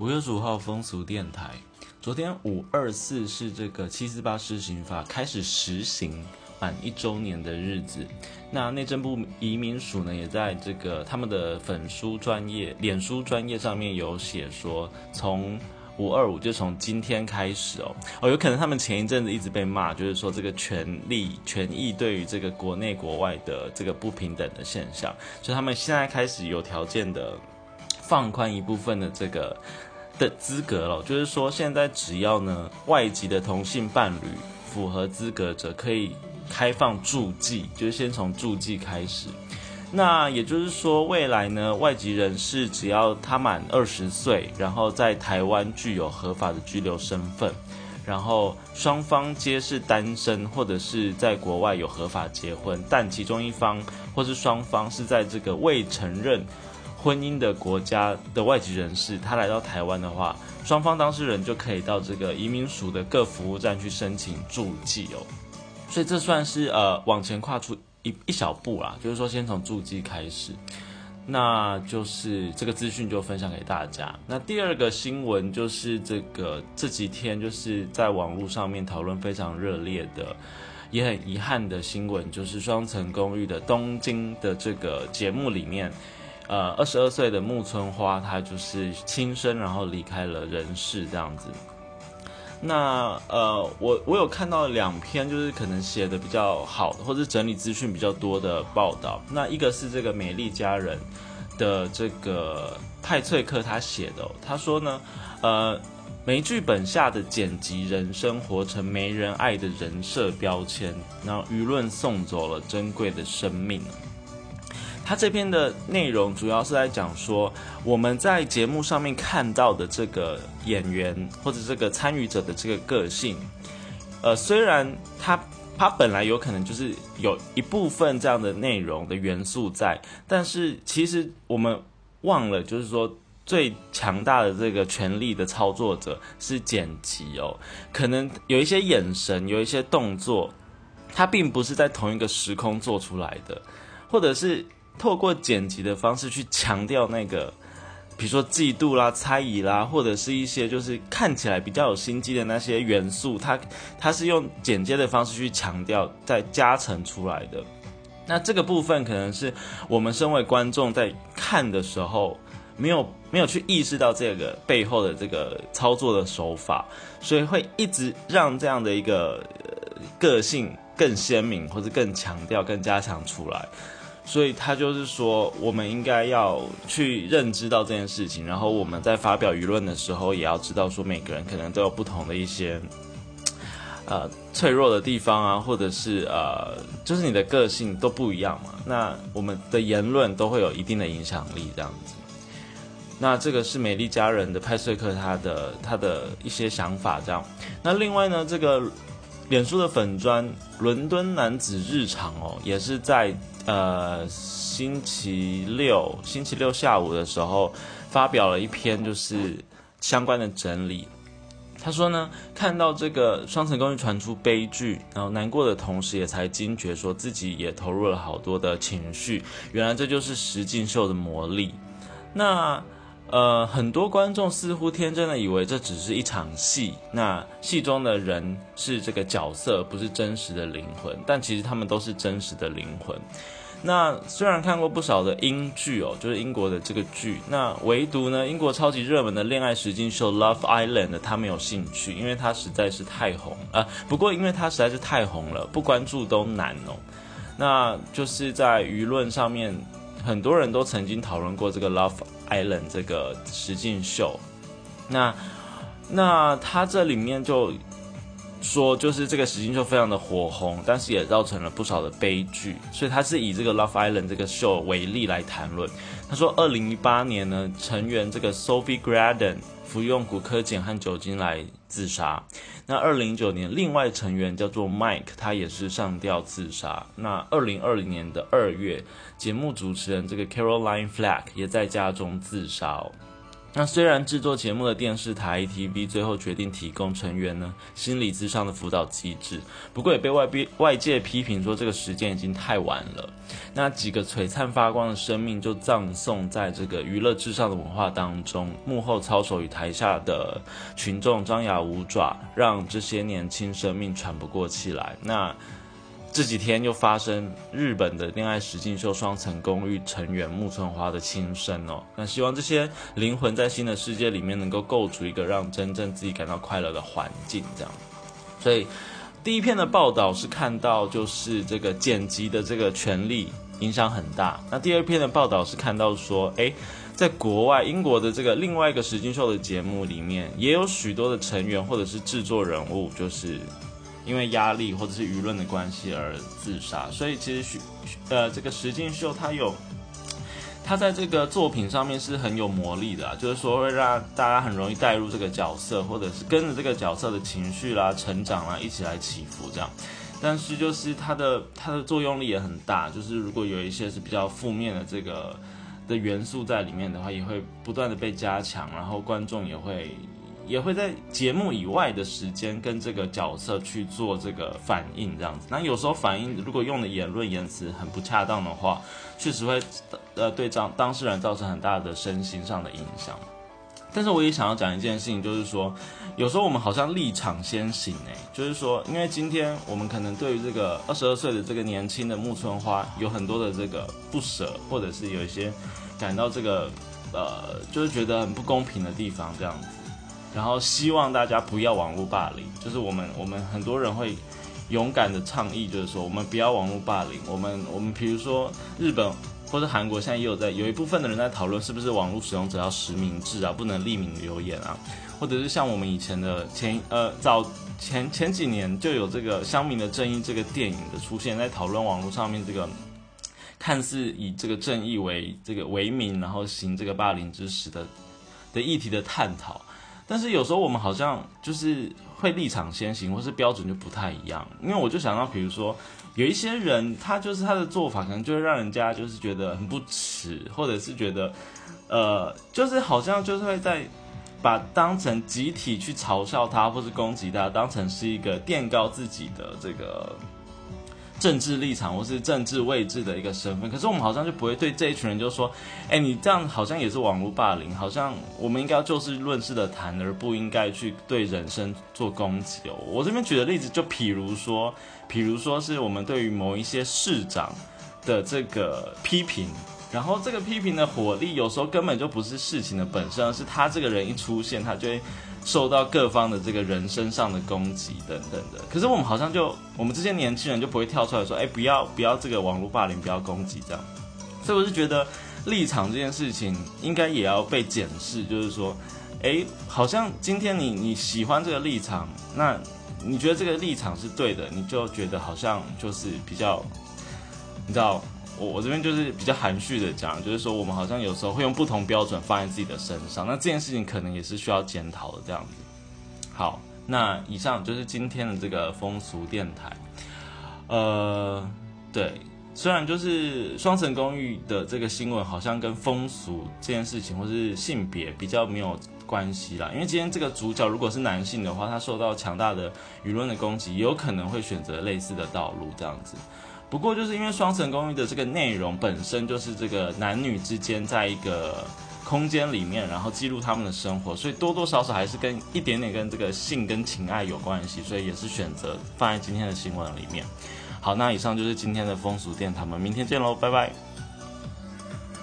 五月十五号风俗电台，昨天五二四是这个七四八施行法开始实行满一周年的日子。那内政部移民署呢，也在这个他们的粉书专业、脸书专业上面有写说，从五二五就从今天开始哦哦，有可能他们前一阵子一直被骂，就是说这个权利权益对于这个国内国外的这个不平等的现象，所以他们现在开始有条件的放宽一部分的这个。的资格了，就是说现在只要呢外籍的同性伴侣符合资格者，可以开放住记，就是先从住记开始。那也就是说，未来呢外籍人士只要他满二十岁，然后在台湾具有合法的居留身份，然后双方皆是单身或者是在国外有合法结婚，但其中一方或是双方是在这个未承认。婚姻的国家的外籍人士，他来到台湾的话，双方当事人就可以到这个移民署的各服务站去申请住记哦。所以这算是呃往前跨出一一小步啦，就是说先从住记开始。那就是这个资讯就分享给大家。那第二个新闻就是这个这几天就是在网络上面讨论非常热烈的，也很遗憾的新闻，就是双层公寓的东京的这个节目里面。呃，二十二岁的木村花，她就是轻生，然后离开了人世这样子。那呃，我我有看到两篇，就是可能写的比较好的，或者整理资讯比较多的报道。那一个是这个美丽佳人的这个派翠克他写的，他说呢，呃，没剧本下的剪辑人生活成没人爱的人设标签，然后舆论送走了珍贵的生命。他这篇的内容主要是在讲说，我们在节目上面看到的这个演员或者这个参与者的这个个性，呃，虽然他他本来有可能就是有一部分这样的内容的元素在，但是其实我们忘了，就是说最强大的这个权力的操作者是剪辑哦，可能有一些眼神，有一些动作，它并不是在同一个时空做出来的，或者是。透过剪辑的方式去强调那个，比如说嫉妒啦、猜疑啦，或者是一些就是看起来比较有心机的那些元素，它它是用剪接的方式去强调、再加成出来的。那这个部分可能是我们身为观众在看的时候，没有没有去意识到这个背后的这个操作的手法，所以会一直让这样的一个个性更鲜明，或者更强调、更加强出来。所以他就是说，我们应该要去认知到这件事情，然后我们在发表舆论的时候，也要知道说，每个人可能都有不同的一些，呃，脆弱的地方啊，或者是呃，就是你的个性都不一样嘛。那我们的言论都会有一定的影响力，这样子。那这个是美丽佳人的派翠克他的他的一些想法，这样。那另外呢，这个脸书的粉砖伦敦男子日常哦，也是在。呃，星期六星期六下午的时候，发表了一篇就是相关的整理。他说呢，看到这个双层公寓传出悲剧，然后难过的同时，也才惊觉说自己也投入了好多的情绪。原来这就是实境秀的魔力。那呃，很多观众似乎天真的以为这只是一场戏，那戏中的人是这个角色，不是真实的灵魂。但其实他们都是真实的灵魂。那虽然看过不少的英剧哦，就是英国的这个剧，那唯独呢，英国超级热门的恋爱实境秀《Love Island》他没有兴趣，因为他实在是太红啊。不过因为他实在是太红了，不关注都难哦。那就是在舆论上面，很多人都曾经讨论过这个《Love Island》这个实境秀。那那他这里面就。说就是这个实境秀非常的火红，但是也造成了不少的悲剧，所以他是以这个 Love Island 这个秀为例来谈论。他说，二零一八年呢，成员这个 Sophie Graden 服用骨科碱和酒精来自杀。那二零一九年，另外成员叫做 Mike，他也是上吊自杀。那二零二零年的二月，节目主持人这个 Caroline Flack 也在家中自杀。那虽然制作节目的电视台 ATV 最后决定提供成员呢心理咨商的辅导机制，不过也被外边外界批评说这个时间已经太晚了。那几个璀璨发光的生命就葬送在这个娱乐至上的文化当中，幕后操守与台下的群众张牙舞爪，让这些年轻生命喘不过气来。那。这几天又发生日本的恋爱实境秀双层公寓成员木村花的轻生哦，那希望这些灵魂在新的世界里面能够构筑一个让真正自己感到快乐的环境，这样。所以第一篇的报道是看到就是这个剪辑的这个权利影响很大，那第二篇的报道是看到说，诶，在国外英国的这个另外一个实境秀的节目里面，也有许多的成员或者是制作人物就是。因为压力或者是舆论的关系而自杀，所以其实徐呃这个石进秀他有他在这个作品上面是很有魔力的，就是说会让大家很容易带入这个角色，或者是跟着这个角色的情绪啦、成长啦一起来起伏这样。但是就是它的它的作用力也很大，就是如果有一些是比较负面的这个的元素在里面的话，也会不断的被加强，然后观众也会。也会在节目以外的时间跟这个角色去做这个反应，这样子。那有时候反应如果用的言论言辞很不恰当的话，确实会呃对当当事人造成很大的身心上的影响。但是我也想要讲一件事情，就是说有时候我们好像立场先行诶，就是说因为今天我们可能对于这个二十二岁的这个年轻的木村花有很多的这个不舍，或者是有一些感到这个呃就是觉得很不公平的地方，这样子。然后希望大家不要网络霸凌，就是我们我们很多人会勇敢的倡议，就是说我们不要网络霸凌。我们我们比如说日本或者韩国现在也有在有一部分的人在讨论，是不是网络使用者要实名制啊，不能匿名留言啊，或者是像我们以前的前呃早前前几年就有这个《乡民的正义》这个电影的出现，在讨论网络上面这个看似以这个正义为这个为名，然后行这个霸凌之实的的议题的探讨。但是有时候我们好像就是会立场先行，或是标准就不太一样。因为我就想到，比如说有一些人，他就是他的做法，可能就会让人家就是觉得很不耻，或者是觉得，呃，就是好像就是会在把当成集体去嘲笑他，或是攻击他，当成是一个垫高自己的这个。政治立场或是政治位置的一个身份，可是我们好像就不会对这一群人就说，哎，你这样好像也是网络霸凌，好像我们应该要就事论事的谈，而不应该去对人身做攻击哦。我这边举的例子，就譬如说，譬如说是我们对于某一些市长的这个批评。然后这个批评的火力有时候根本就不是事情的本身，而是他这个人一出现，他就会受到各方的这个人身上的攻击等等的。可是我们好像就我们这些年轻人就不会跳出来说，哎，不要不要这个网络霸凌，不要攻击这样。所以我是觉得立场这件事情应该也要被检视，就是说，哎，好像今天你你喜欢这个立场，那你觉得这个立场是对的，你就觉得好像就是比较，你知道。我我这边就是比较含蓄的讲，就是说我们好像有时候会用不同标准放在自己的身上，那这件事情可能也是需要检讨的这样子。好，那以上就是今天的这个风俗电台。呃，对，虽然就是双层公寓的这个新闻好像跟风俗这件事情或是性别比较没有关系啦，因为今天这个主角如果是男性的话，他受到强大的舆论的攻击，有可能会选择类似的道路这样子。不过，就是因为双层公寓的这个内容本身就是这个男女之间在一个空间里面，然后记录他们的生活，所以多多少少还是跟一点点跟这个性跟情爱有关系，所以也是选择放在今天的新闻里面。好，那以上就是今天的风俗店，他们明天见喽，拜拜。